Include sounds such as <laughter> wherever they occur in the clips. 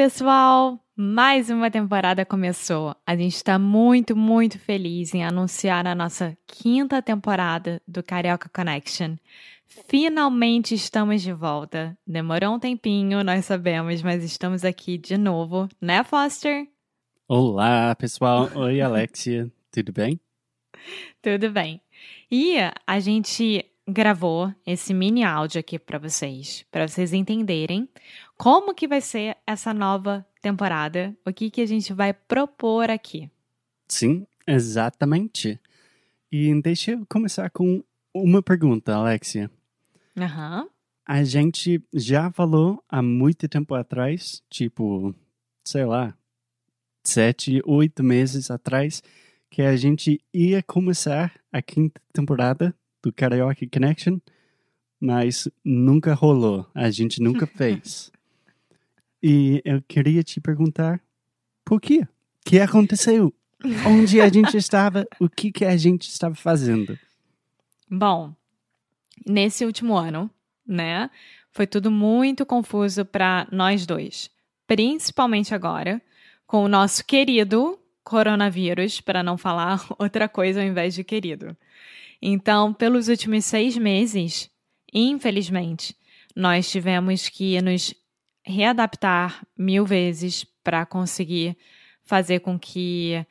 Pessoal! Mais uma temporada começou. A gente está muito, muito feliz em anunciar a nossa quinta temporada do Carioca Connection. Finalmente estamos de volta. Demorou um tempinho, nós sabemos, mas estamos aqui de novo, né, Foster? Olá, pessoal. Oi, Alexia. Tudo bem? Tudo bem. E a gente gravou esse mini áudio aqui para vocês, para vocês entenderem como que vai ser essa nova temporada, o que que a gente vai propor aqui. Sim, exatamente. E deixa eu começar com uma pergunta, Alexia. Aham. A gente já falou há muito tempo atrás, tipo, sei lá, sete, oito meses atrás, que a gente ia começar a quinta temporada do Karaoke Connection, mas nunca rolou. A gente nunca <laughs> fez. E eu queria te perguntar por quê? O que aconteceu? Onde a gente estava? O que, que a gente estava fazendo? Bom, nesse último ano, né, foi tudo muito confuso para nós dois, principalmente agora, com o nosso querido coronavírus, para não falar <laughs> outra coisa ao invés de querido. Então, pelos últimos seis meses, infelizmente, nós tivemos que nos readaptar mil vezes para conseguir fazer com que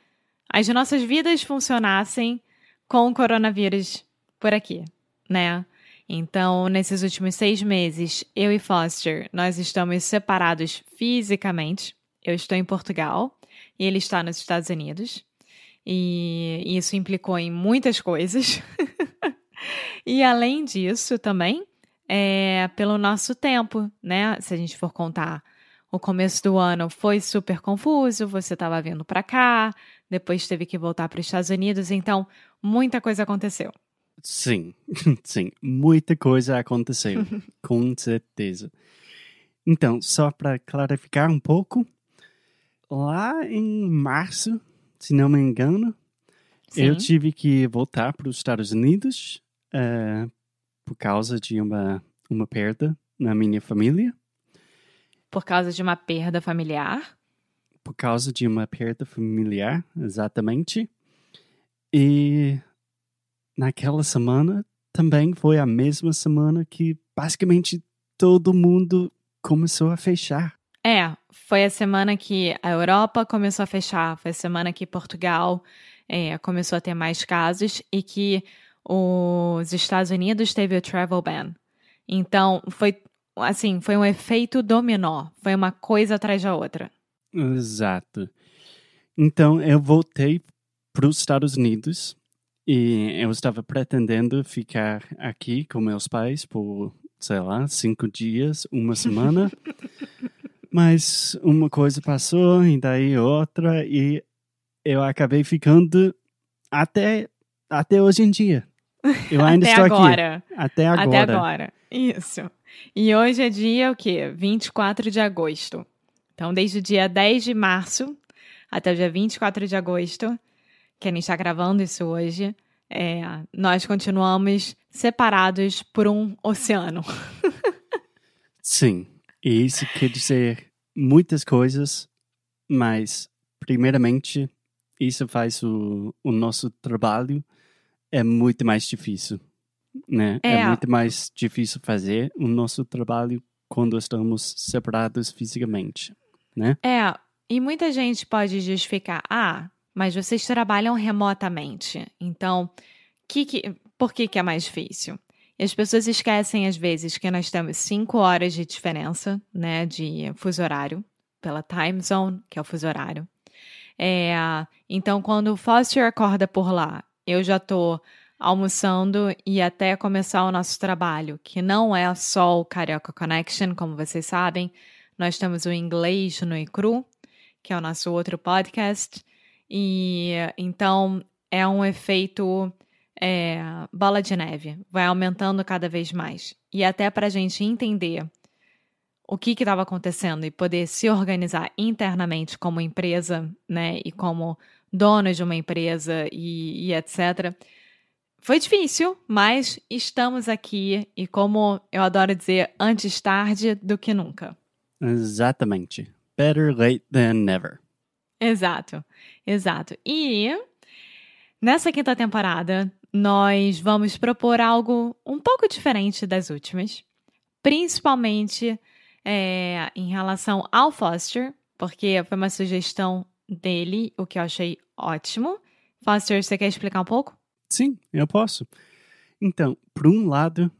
as nossas vidas funcionassem com o coronavírus por aqui, né? Então, nesses últimos seis meses, eu e Foster, nós estamos separados fisicamente. Eu estou em Portugal e ele está nos Estados Unidos. E isso implicou em muitas coisas. <laughs> e além disso, também, é pelo nosso tempo, né? Se a gente for contar, o começo do ano foi super confuso, você estava vindo para cá, depois teve que voltar para os Estados Unidos, então muita coisa aconteceu. Sim, <laughs> sim, muita coisa aconteceu, <laughs> com certeza. Então, só para clarificar um pouco, lá em março se não me engano. Sim. Eu tive que voltar para os Estados Unidos uh, por causa de uma, uma perda na minha família. Por causa de uma perda familiar? Por causa de uma perda familiar, exatamente. E naquela semana também foi a mesma semana que basicamente todo mundo começou a fechar. É, foi a semana que a Europa começou a fechar, foi a semana que Portugal é, começou a ter mais casos e que os Estados Unidos teve o travel ban. Então, foi assim, foi um efeito dominó, foi uma coisa atrás da outra. Exato. Então, eu voltei para os Estados Unidos e eu estava pretendendo ficar aqui com meus pais por, sei lá, cinco dias, uma semana. <laughs> Mas uma coisa passou, e daí outra, e eu acabei ficando até, até hoje em dia. Eu ainda <laughs> até estou agora. aqui. Até agora. Até agora. Isso. E hoje é dia o quê? 24 de agosto. Então, desde o dia 10 de março até o dia 24 de agosto, que a gente está gravando isso hoje, é, nós continuamos separados por um oceano. <laughs> Sim. E isso quer dizer muitas coisas, mas, primeiramente, isso faz o, o nosso trabalho é muito mais difícil, né? É. é muito mais difícil fazer o nosso trabalho quando estamos separados fisicamente, né? É, e muita gente pode justificar, ah, mas vocês trabalham remotamente, então que que, por que, que é mais difícil? E as pessoas esquecem, às vezes, que nós temos cinco horas de diferença, né, de fuso horário, pela time zone, que é o fuso horário. É, então, quando o Foster acorda por lá, eu já tô almoçando e até começar o nosso trabalho, que não é só o Carioca Connection, como vocês sabem. Nós temos o Inglês no Icru, que é o nosso outro podcast. E então é um efeito é, bola de neve, vai aumentando cada vez mais. E até para a gente entender o que estava acontecendo e poder se organizar internamente como empresa, né, e como dono de uma empresa e, e etc. Foi difícil, mas estamos aqui e como eu adoro dizer, antes tarde do que nunca. Exatamente. Better late than never. Exato, exato. E nessa quinta temporada, nós vamos propor algo um pouco diferente das últimas, principalmente é, em relação ao Foster, porque foi uma sugestão dele, o que eu achei ótimo. Foster, você quer explicar um pouco? Sim, eu posso. Então, por um lado,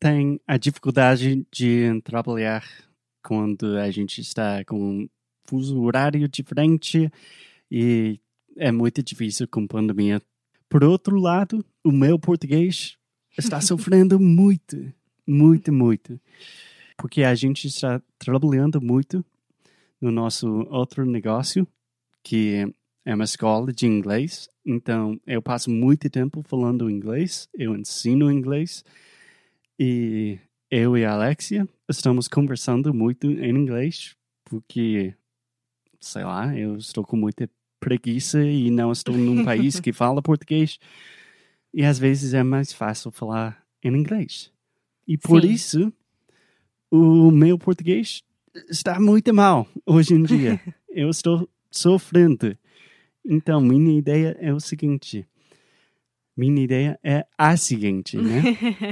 tem a dificuldade de trabalhar quando a gente está com um fuso horário diferente e é muito difícil com pandemia por outro lado, o meu português está <laughs> sofrendo muito, muito, muito. Porque a gente está trabalhando muito no nosso outro negócio, que é uma escola de inglês. Então, eu passo muito tempo falando inglês, eu ensino inglês. E eu e a Alexia estamos conversando muito em inglês, porque, sei lá, eu estou com muita preguiça e não estou num país que <laughs> fala português. E às vezes é mais fácil falar em inglês. E por Sim. isso, o meu português está muito mal hoje em dia. <laughs> Eu estou sofrendo. Então, minha ideia é o seguinte. Minha ideia é a seguinte, né?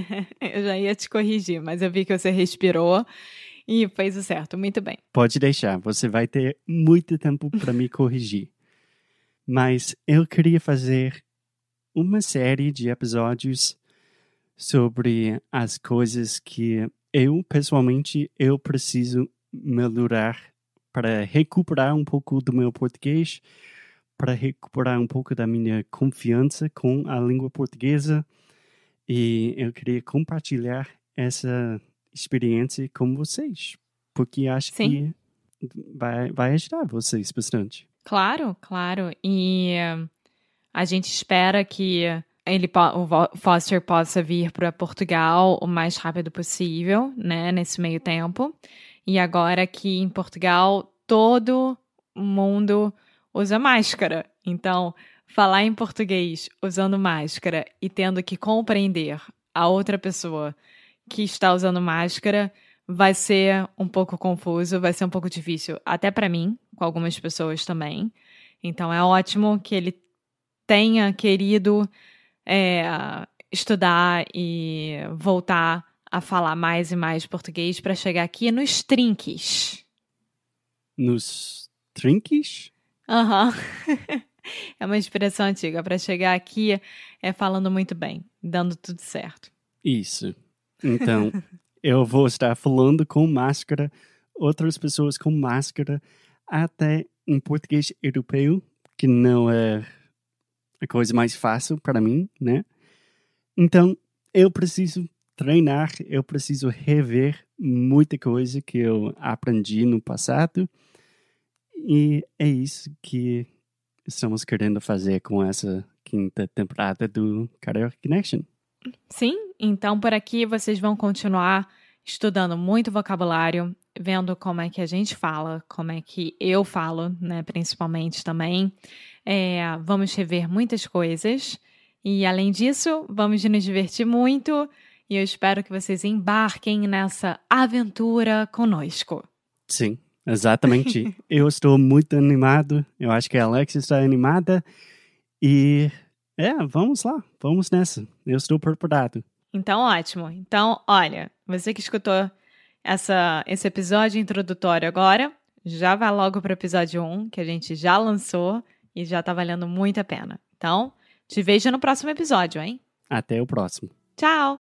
<laughs> eu já ia te corrigir, mas eu vi que você respirou e fez o certo. Muito bem. Pode deixar, você vai ter muito tempo para me corrigir mas eu queria fazer uma série de episódios sobre as coisas que eu pessoalmente eu preciso melhorar para recuperar um pouco do meu português, para recuperar um pouco da minha confiança com a língua portuguesa e eu queria compartilhar essa experiência com vocês, porque acho Sim. que vai, vai ajudar vocês bastante. Claro, claro. E a gente espera que ele, o Foster possa vir para Portugal o mais rápido possível, né, nesse meio tempo. E agora que em Portugal todo mundo usa máscara. Então, falar em português usando máscara e tendo que compreender a outra pessoa que está usando máscara vai ser um pouco confuso, vai ser um pouco difícil, até para mim, com algumas pessoas também. Então é ótimo que ele tenha querido é, estudar e voltar a falar mais e mais português para chegar aqui nos trinques. Nos trinques? Aham. Uhum. <laughs> é uma expressão antiga. Para chegar aqui é falando muito bem, dando tudo certo. Isso. Então, <laughs> eu vou estar falando com máscara, outras pessoas com máscara, até em português europeu, que não é a coisa mais fácil para mim, né? Então, eu preciso treinar, eu preciso rever muita coisa que eu aprendi no passado. E é isso que estamos querendo fazer com essa quinta temporada do Karaoke Connection. Sim, então por aqui vocês vão continuar estudando muito vocabulário, vendo como é que a gente fala, como é que eu falo, né, principalmente também. É, vamos rever muitas coisas e, além disso, vamos nos divertir muito. E eu espero que vocês embarquem nessa aventura conosco. Sim, exatamente. eu estou muito animado. Eu acho que a Alex está animada. E é, vamos lá, vamos nessa. Eu estou preparado. Então, ótimo. Então, olha, você que escutou essa, esse episódio introdutório agora, já vai logo para o episódio 1, que a gente já lançou e já tá valendo muito a pena. Então, te vejo no próximo episódio, hein? Até o próximo. Tchau!